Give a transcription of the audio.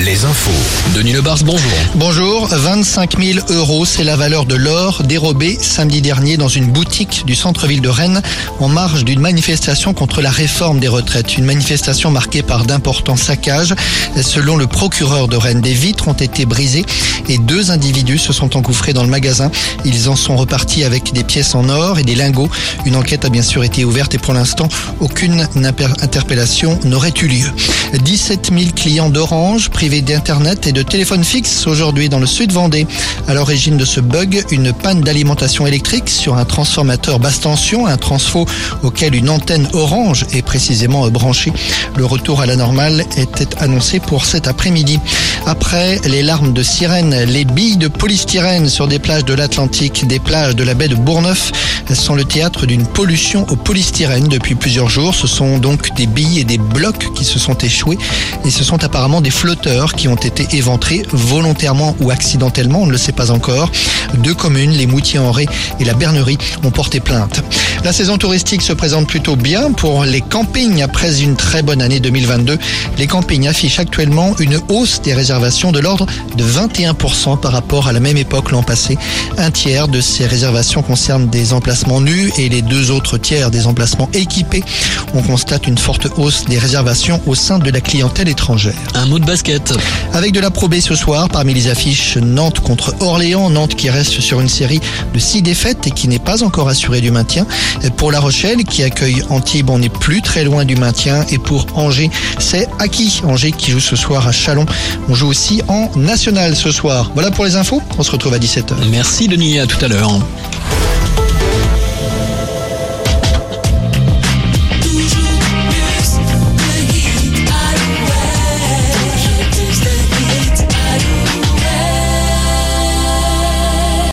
les infos. Denis bonjour. Bonjour, 25 000 euros, c'est la valeur de l'or dérobé samedi dernier dans une boutique du centre-ville de Rennes en marge d'une manifestation contre la réforme des retraites. Une manifestation marquée par d'importants saccages. Selon le procureur de Rennes, des vitres ont été brisées et deux individus se sont engouffrés dans le magasin. Ils en sont repartis avec des pièces en or et des lingots. Une enquête a bien sûr été ouverte et pour l'instant, aucune interpellation n'aurait eu lieu. 17 000 clients d'Orange privés d'Internet et de téléphone fixe aujourd'hui dans le sud Vendée. À l'origine de ce bug, une panne d'alimentation électrique sur un transformateur basse tension, un transfo auquel une antenne Orange est précisément branchée. Le retour à la normale était annoncé pour cet après-midi. Après les larmes de sirène, les billes de polystyrène sur des plages de l'Atlantique, des plages de la baie de Bourgneuf sont le théâtre d'une pollution au polystyrène depuis plusieurs jours. Ce sont donc des billes et des blocs qui se sont échoués et ce sont apparemment des flotteurs qui ont été éventrés volontairement ou accidentellement, on ne le sait pas encore. Deux communes, les Moutiers-en-Ré et la Bernerie, ont porté plainte. La saison touristique se présente plutôt bien pour les campings après une très bonne année 2022. Les campings affichent actuellement une hausse des réservations de l'ordre de 21% par rapport à la même époque l'an passé. Un tiers de ces réservations concernent des emplacements nus et les deux autres tiers des emplacements équipés. On constate une forte hausse des réservations au sein de la clientèle étrangère. Un mot de basket. Avec de la probée ce soir, parmi les affiches Nantes contre Orléans, Nantes qui reste sur une série de six défaites et qui n'est pas encore assurée du maintien. Pour La Rochelle qui accueille Antibes, on n'est plus très loin du maintien. Et pour Angers, c'est acquis. Angers qui joue ce soir à Chalon. On joue aussi en national ce soir. Voilà pour les infos. On se retrouve à 17h. Merci Denis, à tout à l'heure.